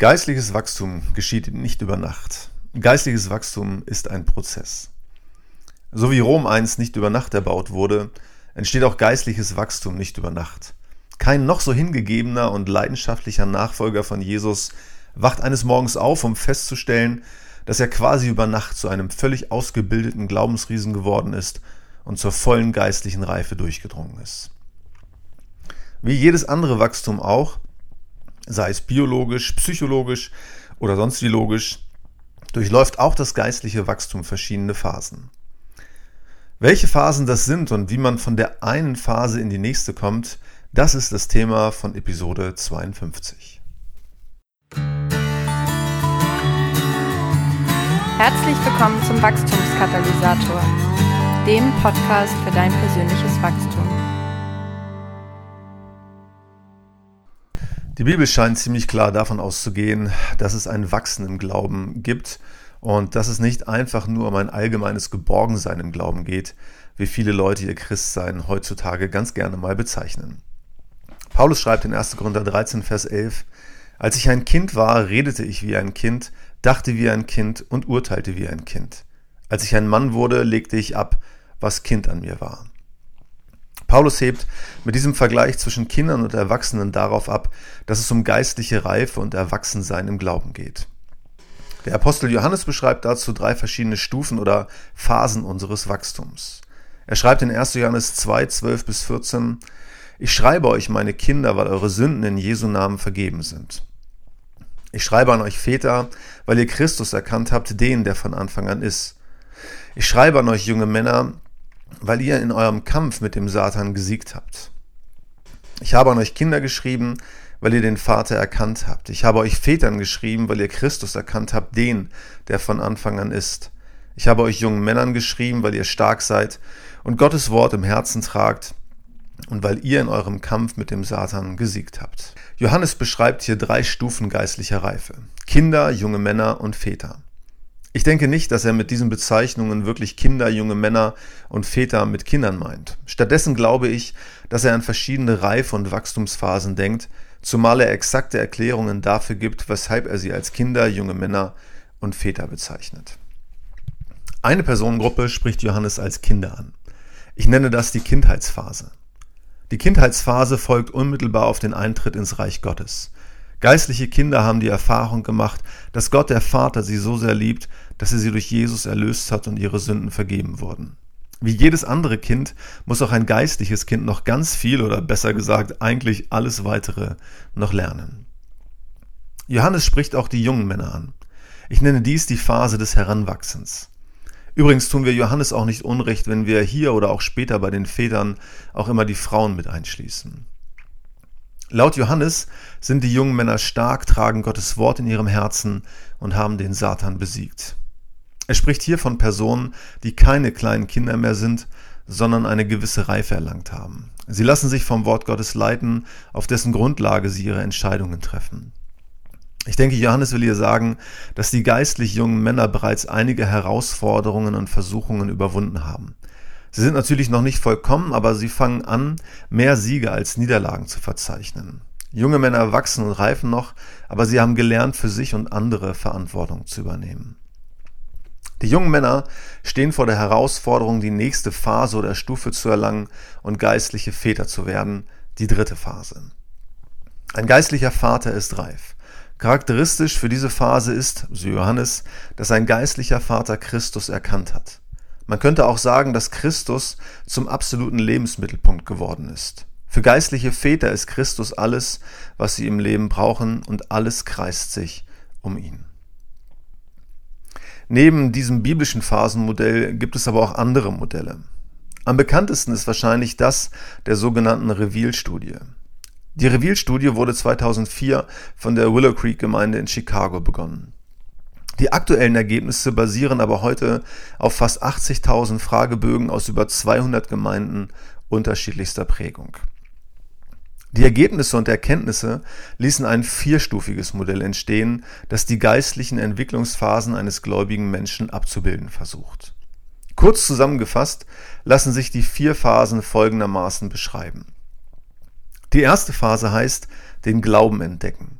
Geistliches Wachstum geschieht nicht über Nacht. Geistliches Wachstum ist ein Prozess. So wie Rom einst nicht über Nacht erbaut wurde, entsteht auch geistliches Wachstum nicht über Nacht. Kein noch so hingegebener und leidenschaftlicher Nachfolger von Jesus wacht eines Morgens auf, um festzustellen, dass er quasi über Nacht zu einem völlig ausgebildeten Glaubensriesen geworden ist und zur vollen geistlichen Reife durchgedrungen ist. Wie jedes andere Wachstum auch, sei es biologisch, psychologisch oder sonst wie logisch, durchläuft auch das geistliche Wachstum verschiedene Phasen. Welche Phasen das sind und wie man von der einen Phase in die nächste kommt, das ist das Thema von Episode 52. Herzlich willkommen zum Wachstumskatalysator, dem Podcast für dein persönliches Wachstum. Die Bibel scheint ziemlich klar davon auszugehen, dass es ein Wachsen im Glauben gibt und dass es nicht einfach nur um ein allgemeines Geborgensein im Glauben geht, wie viele Leute ihr Christsein heutzutage ganz gerne mal bezeichnen. Paulus schreibt in 1. Korinther 13, Vers 11, Als ich ein Kind war, redete ich wie ein Kind, dachte wie ein Kind und urteilte wie ein Kind. Als ich ein Mann wurde, legte ich ab, was Kind an mir war. Paulus hebt mit diesem Vergleich zwischen Kindern und Erwachsenen darauf ab, dass es um geistliche Reife und Erwachsensein im Glauben geht. Der Apostel Johannes beschreibt dazu drei verschiedene Stufen oder Phasen unseres Wachstums. Er schreibt in 1. Johannes 2, 12 bis 14, Ich schreibe euch, meine Kinder, weil eure Sünden in Jesu Namen vergeben sind. Ich schreibe an euch Väter, weil ihr Christus erkannt habt, den, der von Anfang an ist. Ich schreibe an euch junge Männer, weil ihr in eurem Kampf mit dem Satan gesiegt habt. Ich habe an euch Kinder geschrieben, weil ihr den Vater erkannt habt. Ich habe euch Vätern geschrieben, weil ihr Christus erkannt habt, den, der von Anfang an ist. Ich habe euch jungen Männern geschrieben, weil ihr stark seid und Gottes Wort im Herzen tragt und weil ihr in eurem Kampf mit dem Satan gesiegt habt. Johannes beschreibt hier drei Stufen geistlicher Reife. Kinder, junge Männer und Väter. Ich denke nicht, dass er mit diesen Bezeichnungen wirklich Kinder, junge Männer und Väter mit Kindern meint. Stattdessen glaube ich, dass er an verschiedene Reife- und Wachstumsphasen denkt, zumal er exakte Erklärungen dafür gibt, weshalb er sie als Kinder, junge Männer und Väter bezeichnet. Eine Personengruppe spricht Johannes als Kinder an. Ich nenne das die Kindheitsphase. Die Kindheitsphase folgt unmittelbar auf den Eintritt ins Reich Gottes. Geistliche Kinder haben die Erfahrung gemacht, dass Gott der Vater sie so sehr liebt, dass er sie durch Jesus erlöst hat und ihre Sünden vergeben wurden. Wie jedes andere Kind muss auch ein geistliches Kind noch ganz viel oder besser gesagt eigentlich alles weitere noch lernen. Johannes spricht auch die jungen Männer an. Ich nenne dies die Phase des Heranwachsens. Übrigens tun wir Johannes auch nicht unrecht, wenn wir hier oder auch später bei den Vätern auch immer die Frauen mit einschließen. Laut Johannes sind die jungen Männer stark, tragen Gottes Wort in ihrem Herzen und haben den Satan besiegt. Er spricht hier von Personen, die keine kleinen Kinder mehr sind, sondern eine gewisse Reife erlangt haben. Sie lassen sich vom Wort Gottes leiten, auf dessen Grundlage sie ihre Entscheidungen treffen. Ich denke, Johannes will hier sagen, dass die geistlich jungen Männer bereits einige Herausforderungen und Versuchungen überwunden haben. Sie sind natürlich noch nicht vollkommen, aber sie fangen an, mehr Siege als Niederlagen zu verzeichnen. Junge Männer wachsen und reifen noch, aber sie haben gelernt, für sich und andere Verantwortung zu übernehmen. Die jungen Männer stehen vor der Herausforderung, die nächste Phase oder Stufe zu erlangen und geistliche Väter zu werden, die dritte Phase. Ein geistlicher Vater ist reif. Charakteristisch für diese Phase ist, so Johannes, dass ein geistlicher Vater Christus erkannt hat. Man könnte auch sagen, dass Christus zum absoluten Lebensmittelpunkt geworden ist. Für geistliche Väter ist Christus alles, was sie im Leben brauchen und alles kreist sich um ihn. Neben diesem biblischen Phasenmodell gibt es aber auch andere Modelle. Am bekanntesten ist wahrscheinlich das der sogenannten Reveal-Studie. Die Reveal-Studie wurde 2004 von der Willow Creek Gemeinde in Chicago begonnen. Die aktuellen Ergebnisse basieren aber heute auf fast 80.000 Fragebögen aus über 200 Gemeinden unterschiedlichster Prägung. Die Ergebnisse und Erkenntnisse ließen ein vierstufiges Modell entstehen, das die geistlichen Entwicklungsphasen eines gläubigen Menschen abzubilden versucht. Kurz zusammengefasst lassen sich die vier Phasen folgendermaßen beschreiben. Die erste Phase heißt den Glauben entdecken.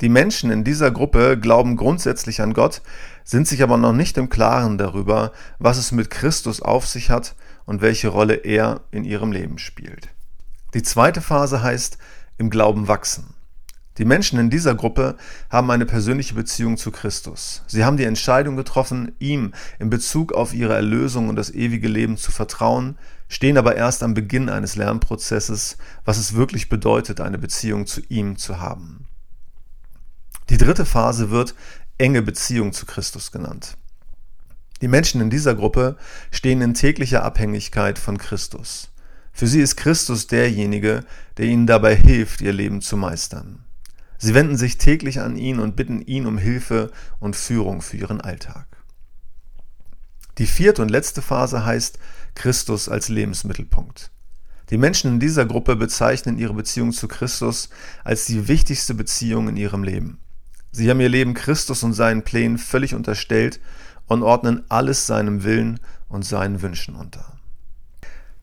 Die Menschen in dieser Gruppe glauben grundsätzlich an Gott, sind sich aber noch nicht im Klaren darüber, was es mit Christus auf sich hat und welche Rolle er in ihrem Leben spielt. Die zweite Phase heißt im Glauben wachsen. Die Menschen in dieser Gruppe haben eine persönliche Beziehung zu Christus. Sie haben die Entscheidung getroffen, ihm in Bezug auf ihre Erlösung und das ewige Leben zu vertrauen, stehen aber erst am Beginn eines Lernprozesses, was es wirklich bedeutet, eine Beziehung zu ihm zu haben. Die dritte Phase wird enge Beziehung zu Christus genannt. Die Menschen in dieser Gruppe stehen in täglicher Abhängigkeit von Christus. Für sie ist Christus derjenige, der ihnen dabei hilft, ihr Leben zu meistern. Sie wenden sich täglich an ihn und bitten ihn um Hilfe und Führung für ihren Alltag. Die vierte und letzte Phase heißt Christus als Lebensmittelpunkt. Die Menschen in dieser Gruppe bezeichnen ihre Beziehung zu Christus als die wichtigste Beziehung in ihrem Leben. Sie haben ihr Leben Christus und seinen Plänen völlig unterstellt und ordnen alles seinem Willen und seinen Wünschen unter.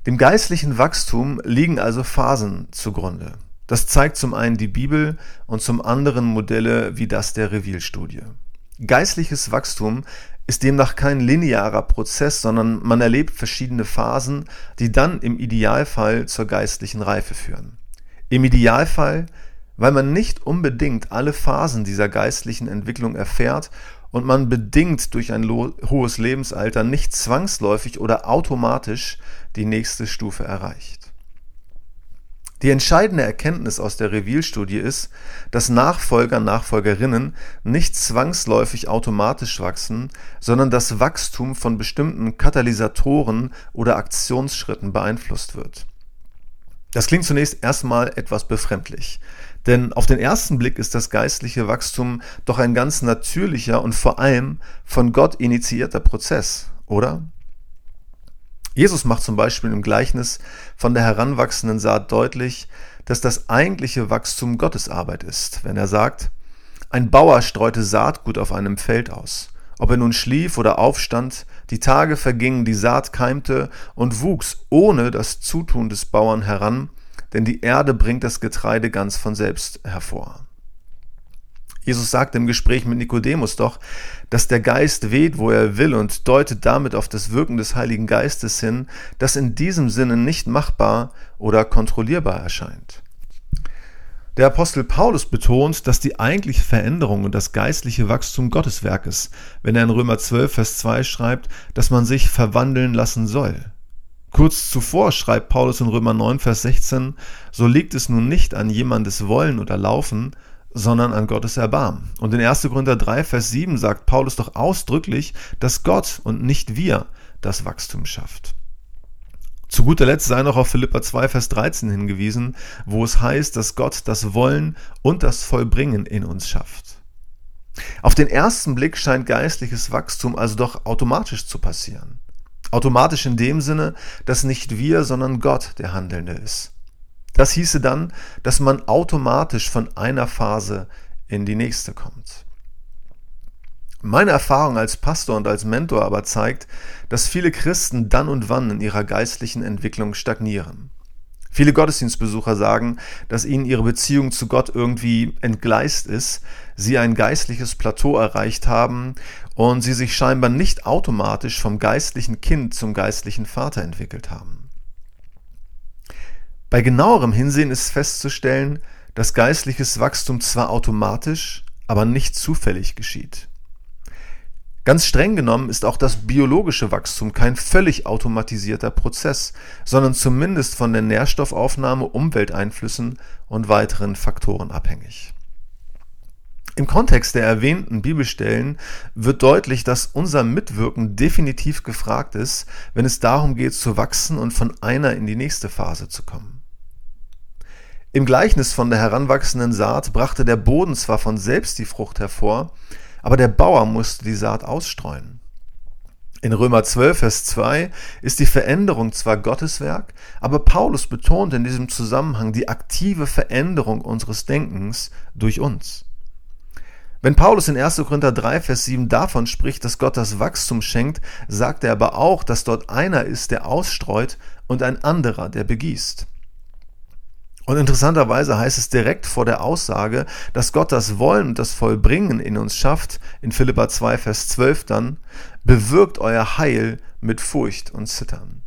Dem geistlichen Wachstum liegen also Phasen zugrunde. Das zeigt zum einen die Bibel und zum anderen Modelle wie das der Reveal-Studie. Geistliches Wachstum ist demnach kein linearer Prozess, sondern man erlebt verschiedene Phasen, die dann im Idealfall zur geistlichen Reife führen. Im Idealfall, weil man nicht unbedingt alle Phasen dieser geistlichen Entwicklung erfährt und man bedingt durch ein hohes Lebensalter nicht zwangsläufig oder automatisch die nächste Stufe erreicht. Die entscheidende Erkenntnis aus der Reveal-Studie ist, dass Nachfolger, Nachfolgerinnen nicht zwangsläufig automatisch wachsen, sondern das Wachstum von bestimmten Katalysatoren oder Aktionsschritten beeinflusst wird. Das klingt zunächst erstmal etwas befremdlich, denn auf den ersten Blick ist das geistliche Wachstum doch ein ganz natürlicher und vor allem von Gott initiierter Prozess, oder? Jesus macht zum Beispiel im Gleichnis von der heranwachsenden Saat deutlich, dass das eigentliche Wachstum Gottes Arbeit ist, wenn er sagt, ein Bauer streute Saatgut auf einem Feld aus. Ob er nun schlief oder aufstand, die Tage vergingen, die Saat keimte und wuchs ohne das Zutun des Bauern heran, denn die Erde bringt das Getreide ganz von selbst hervor. Jesus sagt im Gespräch mit Nikodemus doch, dass der Geist weht, wo er will und deutet damit auf das Wirken des Heiligen Geistes hin, das in diesem Sinne nicht machbar oder kontrollierbar erscheint. Der Apostel Paulus betont, dass die eigentliche Veränderung und das geistliche Wachstum Gottes Werk ist, wenn er in Römer 12, Vers 2 schreibt, dass man sich verwandeln lassen soll. Kurz zuvor schreibt Paulus in Römer 9, Vers 16, so liegt es nun nicht an jemandes Wollen oder Laufen, sondern an Gottes Erbarmen. Und in 1. Korinther 3, Vers 7 sagt Paulus doch ausdrücklich, dass Gott und nicht wir das Wachstum schafft. Zu guter Letzt sei noch auf Philippa 2, Vers 13 hingewiesen, wo es heißt, dass Gott das Wollen und das Vollbringen in uns schafft. Auf den ersten Blick scheint geistliches Wachstum also doch automatisch zu passieren. Automatisch in dem Sinne, dass nicht wir, sondern Gott der Handelnde ist. Das hieße dann, dass man automatisch von einer Phase in die nächste kommt. Meine Erfahrung als Pastor und als Mentor aber zeigt, dass viele Christen dann und wann in ihrer geistlichen Entwicklung stagnieren. Viele Gottesdienstbesucher sagen, dass ihnen ihre Beziehung zu Gott irgendwie entgleist ist, sie ein geistliches Plateau erreicht haben und sie sich scheinbar nicht automatisch vom geistlichen Kind zum geistlichen Vater entwickelt haben. Bei genauerem Hinsehen ist festzustellen, dass geistliches Wachstum zwar automatisch, aber nicht zufällig geschieht. Ganz streng genommen ist auch das biologische Wachstum kein völlig automatisierter Prozess, sondern zumindest von der Nährstoffaufnahme, Umwelteinflüssen und weiteren Faktoren abhängig. Im Kontext der erwähnten Bibelstellen wird deutlich, dass unser Mitwirken definitiv gefragt ist, wenn es darum geht zu wachsen und von einer in die nächste Phase zu kommen. Im Gleichnis von der heranwachsenden Saat brachte der Boden zwar von selbst die Frucht hervor, aber der Bauer musste die Saat ausstreuen. In Römer 12, Vers 2 ist die Veränderung zwar Gottes Werk, aber Paulus betont in diesem Zusammenhang die aktive Veränderung unseres Denkens durch uns. Wenn Paulus in 1. Korinther 3, Vers 7 davon spricht, dass Gott das Wachstum schenkt, sagt er aber auch, dass dort einer ist, der ausstreut und ein anderer, der begießt. Und interessanterweise heißt es direkt vor der Aussage, dass Gott das Wollen und das Vollbringen in uns schafft, in Philippa 2, Vers 12 dann, bewirkt euer Heil mit Furcht und Zittern.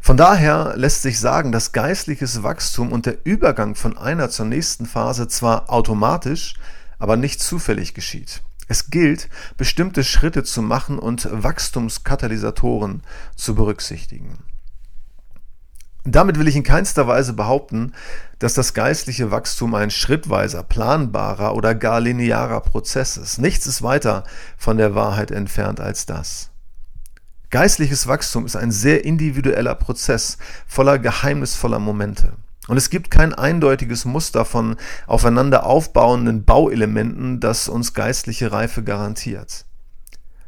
Von daher lässt sich sagen, dass geistliches Wachstum und der Übergang von einer zur nächsten Phase zwar automatisch, aber nicht zufällig geschieht. Es gilt, bestimmte Schritte zu machen und Wachstumskatalysatoren zu berücksichtigen. Damit will ich in keinster Weise behaupten, dass das geistliche Wachstum ein schrittweiser, planbarer oder gar linearer Prozess ist. Nichts ist weiter von der Wahrheit entfernt als das. Geistliches Wachstum ist ein sehr individueller Prozess voller geheimnisvoller Momente. Und es gibt kein eindeutiges Muster von aufeinander aufbauenden Bauelementen, das uns geistliche Reife garantiert.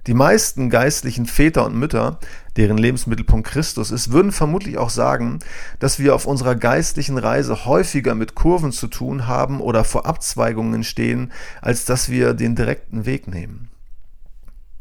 Die meisten geistlichen Väter und Mütter, deren Lebensmittelpunkt Christus ist, würden vermutlich auch sagen, dass wir auf unserer geistlichen Reise häufiger mit Kurven zu tun haben oder vor Abzweigungen stehen, als dass wir den direkten Weg nehmen.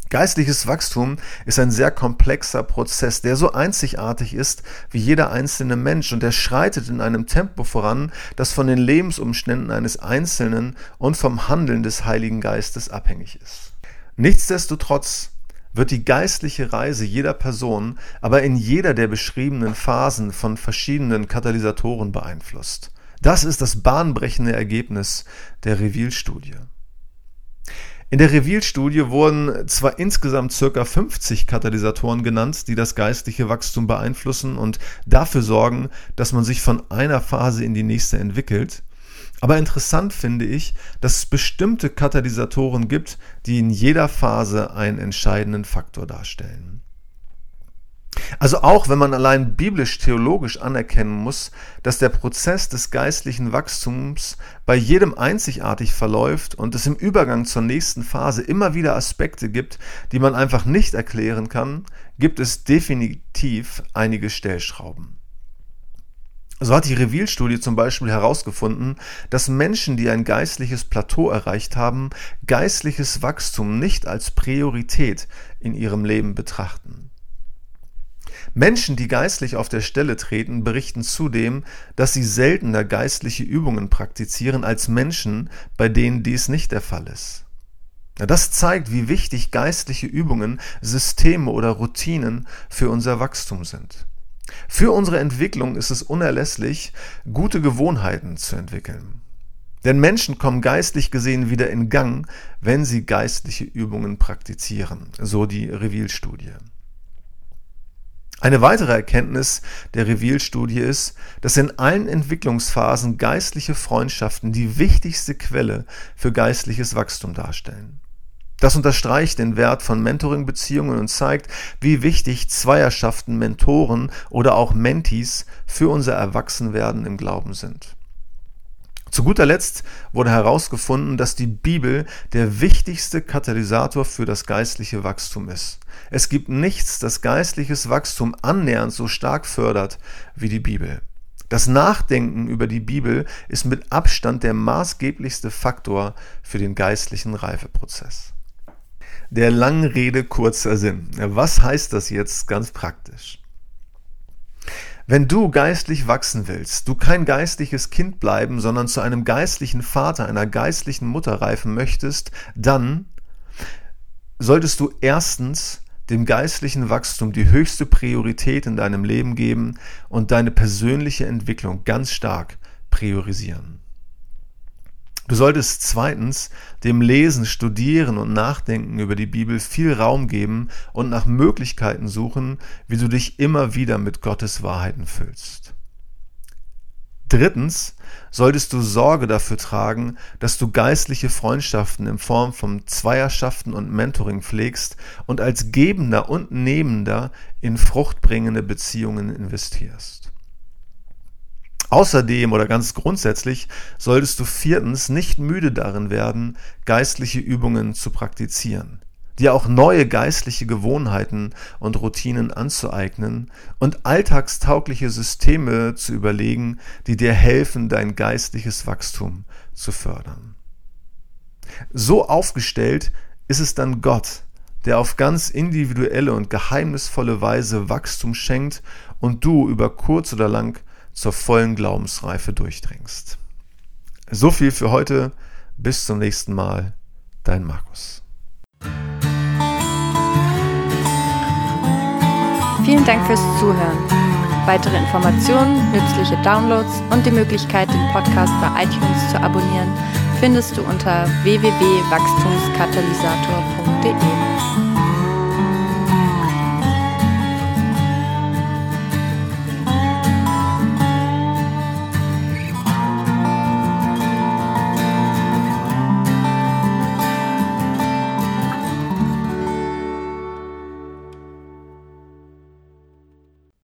Geistliches Wachstum ist ein sehr komplexer Prozess, der so einzigartig ist wie jeder einzelne Mensch und er schreitet in einem Tempo voran, das von den Lebensumständen eines Einzelnen und vom Handeln des Heiligen Geistes abhängig ist. Nichtsdestotrotz wird die geistliche Reise jeder Person aber in jeder der beschriebenen Phasen von verschiedenen Katalysatoren beeinflusst. Das ist das bahnbrechende Ergebnis der Reveal-Studie. In der Reveal-Studie wurden zwar insgesamt circa 50 Katalysatoren genannt, die das geistliche Wachstum beeinflussen und dafür sorgen, dass man sich von einer Phase in die nächste entwickelt. Aber interessant finde ich, dass es bestimmte Katalysatoren gibt, die in jeder Phase einen entscheidenden Faktor darstellen. Also auch wenn man allein biblisch-theologisch anerkennen muss, dass der Prozess des geistlichen Wachstums bei jedem einzigartig verläuft und es im Übergang zur nächsten Phase immer wieder Aspekte gibt, die man einfach nicht erklären kann, gibt es definitiv einige Stellschrauben. So hat die Reveal-Studie zum Beispiel herausgefunden, dass Menschen, die ein geistliches Plateau erreicht haben, geistliches Wachstum nicht als Priorität in ihrem Leben betrachten. Menschen, die geistlich auf der Stelle treten, berichten zudem, dass sie seltener geistliche Übungen praktizieren als Menschen, bei denen dies nicht der Fall ist. Das zeigt, wie wichtig geistliche Übungen, Systeme oder Routinen für unser Wachstum sind. Für unsere Entwicklung ist es unerlässlich, gute Gewohnheiten zu entwickeln. Denn Menschen kommen geistlich gesehen wieder in Gang, wenn sie geistliche Übungen praktizieren, so die Reveal-Studie. Eine weitere Erkenntnis der Reveal-Studie ist, dass in allen Entwicklungsphasen geistliche Freundschaften die wichtigste Quelle für geistliches Wachstum darstellen. Das unterstreicht den Wert von Mentoring-Beziehungen und zeigt, wie wichtig Zweierschaften, Mentoren oder auch Mentees für unser Erwachsenwerden im Glauben sind. Zu guter Letzt wurde herausgefunden, dass die Bibel der wichtigste Katalysator für das geistliche Wachstum ist. Es gibt nichts, das geistliches Wachstum annähernd so stark fördert wie die Bibel. Das Nachdenken über die Bibel ist mit Abstand der maßgeblichste Faktor für den geistlichen Reifeprozess. Der langen Rede kurzer Sinn. Was heißt das jetzt ganz praktisch? Wenn du geistlich wachsen willst, du kein geistliches Kind bleiben, sondern zu einem geistlichen Vater, einer geistlichen Mutter reifen möchtest, dann solltest du erstens dem geistlichen Wachstum die höchste Priorität in deinem Leben geben und deine persönliche Entwicklung ganz stark priorisieren. Du solltest zweitens dem Lesen, Studieren und Nachdenken über die Bibel viel Raum geben und nach Möglichkeiten suchen, wie du dich immer wieder mit Gottes Wahrheiten füllst. Drittens solltest du Sorge dafür tragen, dass du geistliche Freundschaften in Form von Zweierschaften und Mentoring pflegst und als Gebender und Nehmender in fruchtbringende Beziehungen investierst. Außerdem oder ganz grundsätzlich solltest du viertens nicht müde darin werden, geistliche Übungen zu praktizieren, dir auch neue geistliche Gewohnheiten und Routinen anzueignen und alltagstaugliche Systeme zu überlegen, die dir helfen, dein geistliches Wachstum zu fördern. So aufgestellt ist es dann Gott, der auf ganz individuelle und geheimnisvolle Weise Wachstum schenkt und du über kurz oder lang zur vollen Glaubensreife durchdringst. So viel für heute. Bis zum nächsten Mal. Dein Markus. Vielen Dank fürs Zuhören. Weitere Informationen, nützliche Downloads und die Möglichkeit, den Podcast bei iTunes zu abonnieren, findest du unter www.wachstumskatalysator.de.